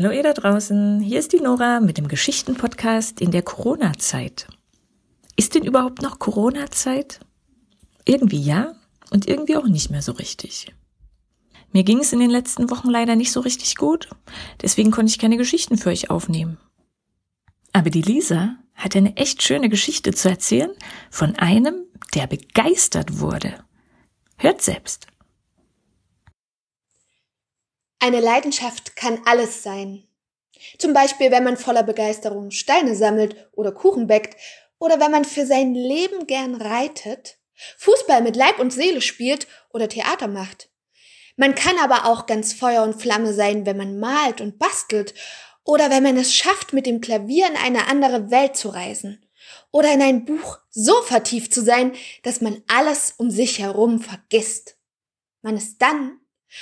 Hallo ihr da draußen, hier ist die Nora mit dem Geschichtenpodcast in der Corona-Zeit. Ist denn überhaupt noch Corona-Zeit? Irgendwie ja und irgendwie auch nicht mehr so richtig. Mir ging es in den letzten Wochen leider nicht so richtig gut, deswegen konnte ich keine Geschichten für euch aufnehmen. Aber die Lisa hat eine echt schöne Geschichte zu erzählen von einem, der begeistert wurde. Hört selbst. Eine Leidenschaft kann alles sein. Zum Beispiel, wenn man voller Begeisterung Steine sammelt oder Kuchen bäckt oder wenn man für sein Leben gern reitet, Fußball mit Leib und Seele spielt oder Theater macht. Man kann aber auch ganz Feuer und Flamme sein, wenn man malt und bastelt oder wenn man es schafft, mit dem Klavier in eine andere Welt zu reisen oder in ein Buch so vertieft zu sein, dass man alles um sich herum vergisst. Man ist dann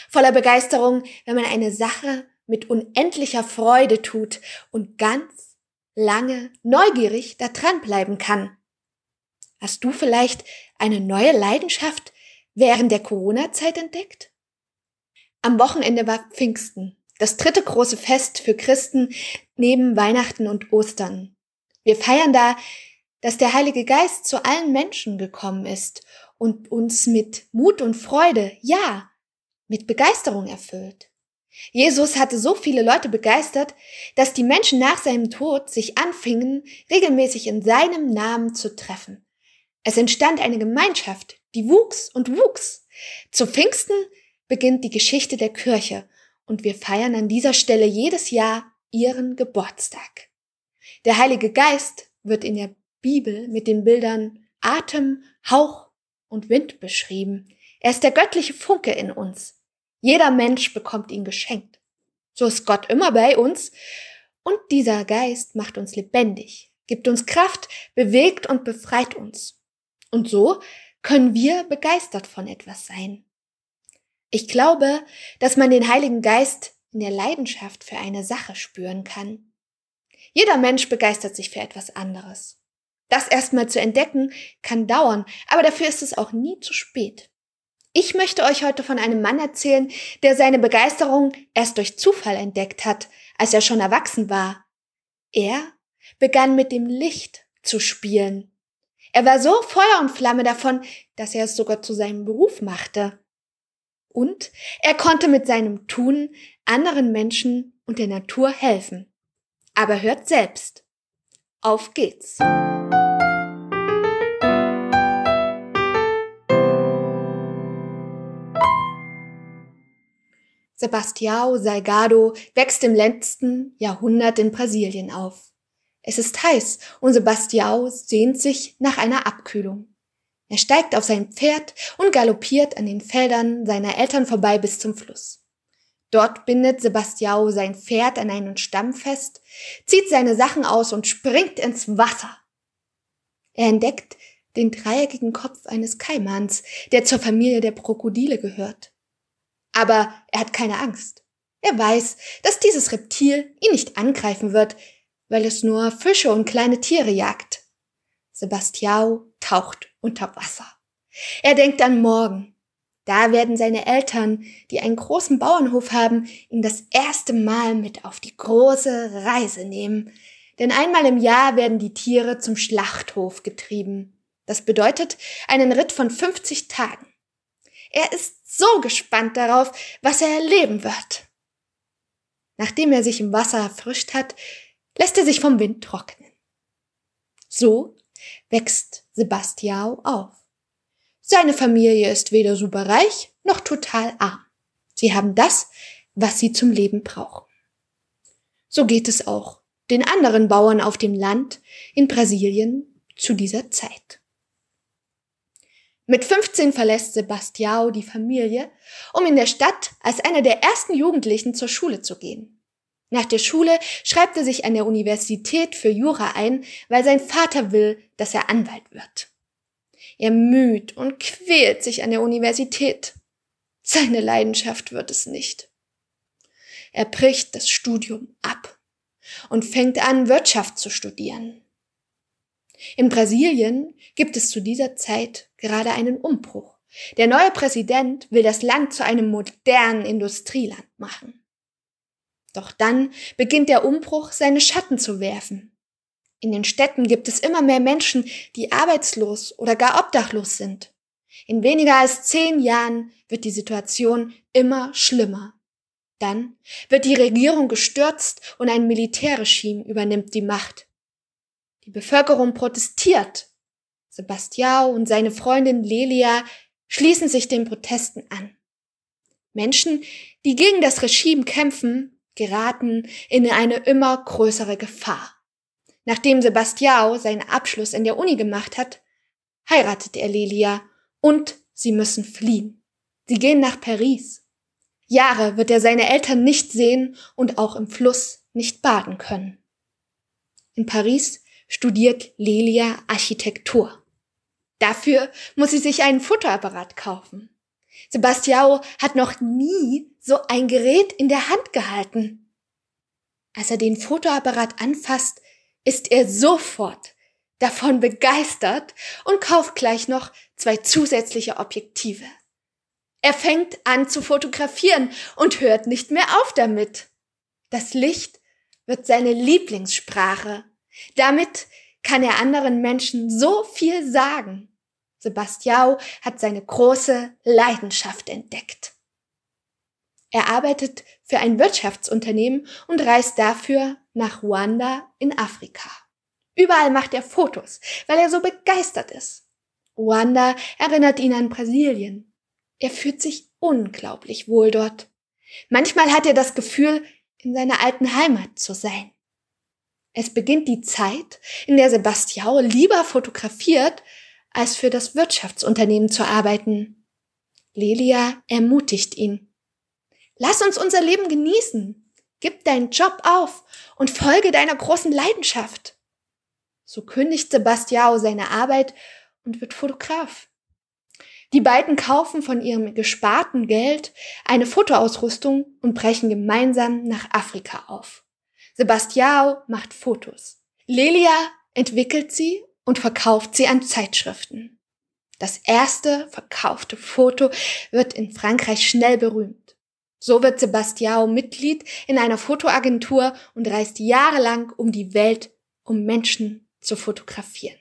voller Begeisterung, wenn man eine Sache mit unendlicher Freude tut und ganz lange neugierig da dranbleiben kann. Hast du vielleicht eine neue Leidenschaft während der Corona-Zeit entdeckt? Am Wochenende war Pfingsten, das dritte große Fest für Christen neben Weihnachten und Ostern. Wir feiern da, dass der Heilige Geist zu allen Menschen gekommen ist und uns mit Mut und Freude, ja, mit Begeisterung erfüllt. Jesus hatte so viele Leute begeistert, dass die Menschen nach seinem Tod sich anfingen, regelmäßig in seinem Namen zu treffen. Es entstand eine Gemeinschaft, die wuchs und wuchs. Zu Pfingsten beginnt die Geschichte der Kirche und wir feiern an dieser Stelle jedes Jahr ihren Geburtstag. Der Heilige Geist wird in der Bibel mit den Bildern Atem, Hauch und Wind beschrieben. Er ist der göttliche Funke in uns. Jeder Mensch bekommt ihn geschenkt. So ist Gott immer bei uns und dieser Geist macht uns lebendig, gibt uns Kraft, bewegt und befreit uns. Und so können wir begeistert von etwas sein. Ich glaube, dass man den Heiligen Geist in der Leidenschaft für eine Sache spüren kann. Jeder Mensch begeistert sich für etwas anderes. Das erstmal zu entdecken kann dauern, aber dafür ist es auch nie zu spät. Ich möchte euch heute von einem Mann erzählen, der seine Begeisterung erst durch Zufall entdeckt hat, als er schon erwachsen war. Er begann mit dem Licht zu spielen. Er war so Feuer und Flamme davon, dass er es sogar zu seinem Beruf machte. Und er konnte mit seinem Tun anderen Menschen und der Natur helfen. Aber hört selbst. Auf geht's. Sebastião Salgado wächst im letzten Jahrhundert in Brasilien auf. Es ist heiß und Sebastião sehnt sich nach einer Abkühlung. Er steigt auf sein Pferd und galoppiert an den Feldern seiner Eltern vorbei bis zum Fluss. Dort bindet Sebastião sein Pferd an einen Stamm fest, zieht seine Sachen aus und springt ins Wasser. Er entdeckt den dreieckigen Kopf eines Kaimans, der zur Familie der Krokodile gehört. Aber er hat keine Angst. Er weiß, dass dieses Reptil ihn nicht angreifen wird, weil es nur Fische und kleine Tiere jagt. Sebastiao taucht unter Wasser. Er denkt an morgen. Da werden seine Eltern, die einen großen Bauernhof haben, ihn das erste Mal mit auf die große Reise nehmen. Denn einmal im Jahr werden die Tiere zum Schlachthof getrieben. Das bedeutet einen Ritt von 50 Tagen. Er ist so gespannt darauf, was er erleben wird. Nachdem er sich im Wasser erfrischt hat, lässt er sich vom Wind trocknen. So wächst Sebastiao auf. Seine Familie ist weder superreich noch total arm. Sie haben das, was sie zum Leben brauchen. So geht es auch den anderen Bauern auf dem Land in Brasilien zu dieser Zeit. Mit 15 verlässt Sebastiao die Familie, um in der Stadt als einer der ersten Jugendlichen zur Schule zu gehen. Nach der Schule schreibt er sich an der Universität für Jura ein, weil sein Vater will, dass er Anwalt wird. Er müht und quält sich an der Universität. Seine Leidenschaft wird es nicht. Er bricht das Studium ab und fängt an, Wirtschaft zu studieren. In Brasilien gibt es zu dieser Zeit gerade einen Umbruch. Der neue Präsident will das Land zu einem modernen Industrieland machen. Doch dann beginnt der Umbruch seine Schatten zu werfen. In den Städten gibt es immer mehr Menschen, die arbeitslos oder gar obdachlos sind. In weniger als zehn Jahren wird die Situation immer schlimmer. Dann wird die Regierung gestürzt und ein Militärregime übernimmt die Macht. Die Bevölkerung protestiert. Sebastiao und seine Freundin Lelia schließen sich den Protesten an. Menschen, die gegen das Regime kämpfen, geraten in eine immer größere Gefahr. Nachdem Sebastiao seinen Abschluss in der Uni gemacht hat, heiratet er Lelia und sie müssen fliehen. Sie gehen nach Paris. Jahre wird er seine Eltern nicht sehen und auch im Fluss nicht baden können. In Paris studiert Lelia Architektur. Dafür muss sie sich einen Fotoapparat kaufen. Sebastiao hat noch nie so ein Gerät in der Hand gehalten. Als er den Fotoapparat anfasst, ist er sofort davon begeistert und kauft gleich noch zwei zusätzliche Objektive. Er fängt an zu fotografieren und hört nicht mehr auf damit. Das Licht wird seine Lieblingssprache. Damit kann er anderen Menschen so viel sagen. Sebastiao hat seine große Leidenschaft entdeckt. Er arbeitet für ein Wirtschaftsunternehmen und reist dafür nach Ruanda in Afrika. Überall macht er Fotos, weil er so begeistert ist. Ruanda erinnert ihn an Brasilien. Er fühlt sich unglaublich wohl dort. Manchmal hat er das Gefühl, in seiner alten Heimat zu sein. Es beginnt die Zeit, in der Sebastiao lieber fotografiert, als für das Wirtschaftsunternehmen zu arbeiten. Lelia ermutigt ihn. Lass uns unser Leben genießen. Gib deinen Job auf und folge deiner großen Leidenschaft. So kündigt Sebastiao seine Arbeit und wird Fotograf. Die beiden kaufen von ihrem gesparten Geld eine Fotoausrüstung und brechen gemeinsam nach Afrika auf. Sebastiao macht Fotos. Lelia entwickelt sie und verkauft sie an Zeitschriften. Das erste verkaufte Foto wird in Frankreich schnell berühmt. So wird Sebastiao Mitglied in einer Fotoagentur und reist jahrelang um die Welt, um Menschen zu fotografieren.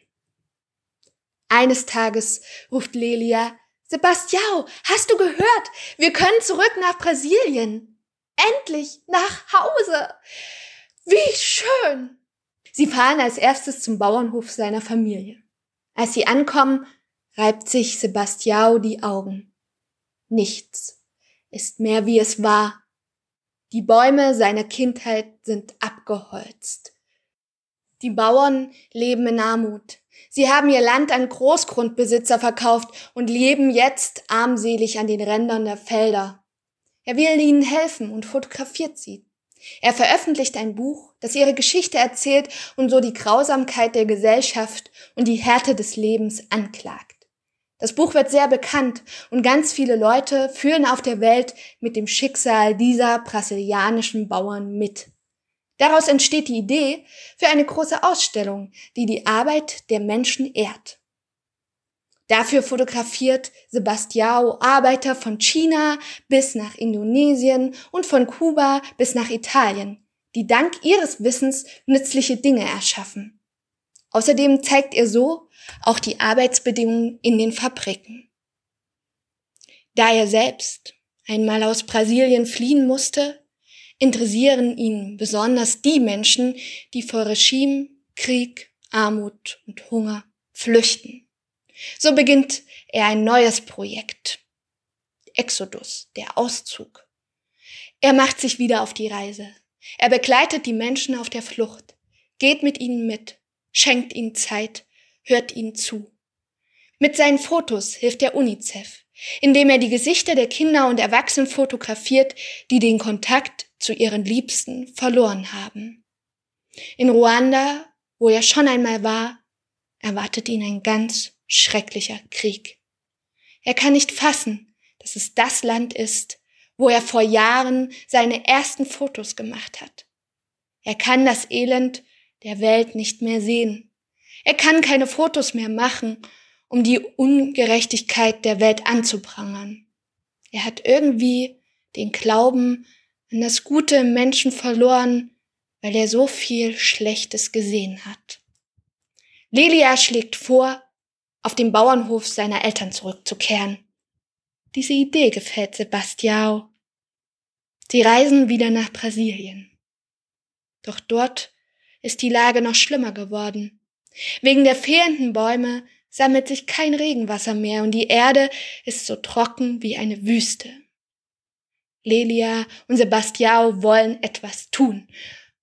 Eines Tages ruft Lelia, Sebastiao, hast du gehört? Wir können zurück nach Brasilien. Endlich nach Hause. Wie schön. Sie fahren als erstes zum Bauernhof seiner Familie. Als sie ankommen, reibt sich Sebastiao die Augen. Nichts ist mehr wie es war. Die Bäume seiner Kindheit sind abgeholzt. Die Bauern leben in Armut. Sie haben ihr Land an Großgrundbesitzer verkauft und leben jetzt armselig an den Rändern der Felder. Er will ihnen helfen und fotografiert sie. Er veröffentlicht ein Buch, das ihre Geschichte erzählt und so die Grausamkeit der Gesellschaft und die Härte des Lebens anklagt. Das Buch wird sehr bekannt und ganz viele Leute führen auf der Welt mit dem Schicksal dieser brasilianischen Bauern mit. Daraus entsteht die Idee für eine große Ausstellung, die die Arbeit der Menschen ehrt. Dafür fotografiert Sebastiao Arbeiter von China bis nach Indonesien und von Kuba bis nach Italien, die dank ihres Wissens nützliche Dinge erschaffen. Außerdem zeigt er so auch die Arbeitsbedingungen in den Fabriken. Da er selbst einmal aus Brasilien fliehen musste, interessieren ihn besonders die Menschen, die vor Regime, Krieg, Armut und Hunger flüchten. So beginnt er ein neues Projekt. Exodus, der Auszug. Er macht sich wieder auf die Reise. Er begleitet die Menschen auf der Flucht, geht mit ihnen mit, schenkt ihnen Zeit, hört ihnen zu. Mit seinen Fotos hilft der UNICEF, indem er die Gesichter der Kinder und Erwachsenen fotografiert, die den Kontakt zu ihren Liebsten verloren haben. In Ruanda, wo er schon einmal war, erwartet ihn ein ganz schrecklicher Krieg. Er kann nicht fassen, dass es das Land ist, wo er vor Jahren seine ersten Fotos gemacht hat. Er kann das Elend der Welt nicht mehr sehen. Er kann keine Fotos mehr machen, um die Ungerechtigkeit der Welt anzuprangern. Er hat irgendwie den Glauben an das Gute im Menschen verloren, weil er so viel Schlechtes gesehen hat. Lelia schlägt vor, auf den Bauernhof seiner Eltern zurückzukehren. Diese Idee gefällt Sebastiao. Sie reisen wieder nach Brasilien. Doch dort ist die Lage noch schlimmer geworden. Wegen der fehlenden Bäume sammelt sich kein Regenwasser mehr und die Erde ist so trocken wie eine Wüste. Lelia und Sebastiao wollen etwas tun.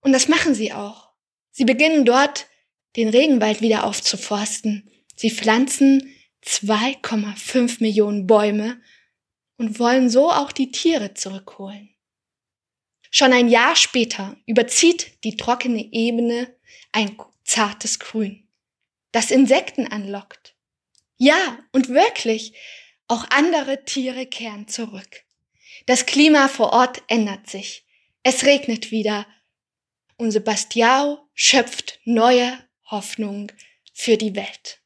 Und das machen sie auch. Sie beginnen dort, den Regenwald wieder aufzuforsten. Sie pflanzen 2,5 Millionen Bäume und wollen so auch die Tiere zurückholen. Schon ein Jahr später überzieht die trockene Ebene ein zartes Grün, das Insekten anlockt. Ja, und wirklich, auch andere Tiere kehren zurück. Das Klima vor Ort ändert sich. Es regnet wieder und Sebastiao schöpft neue Hoffnung für die Welt.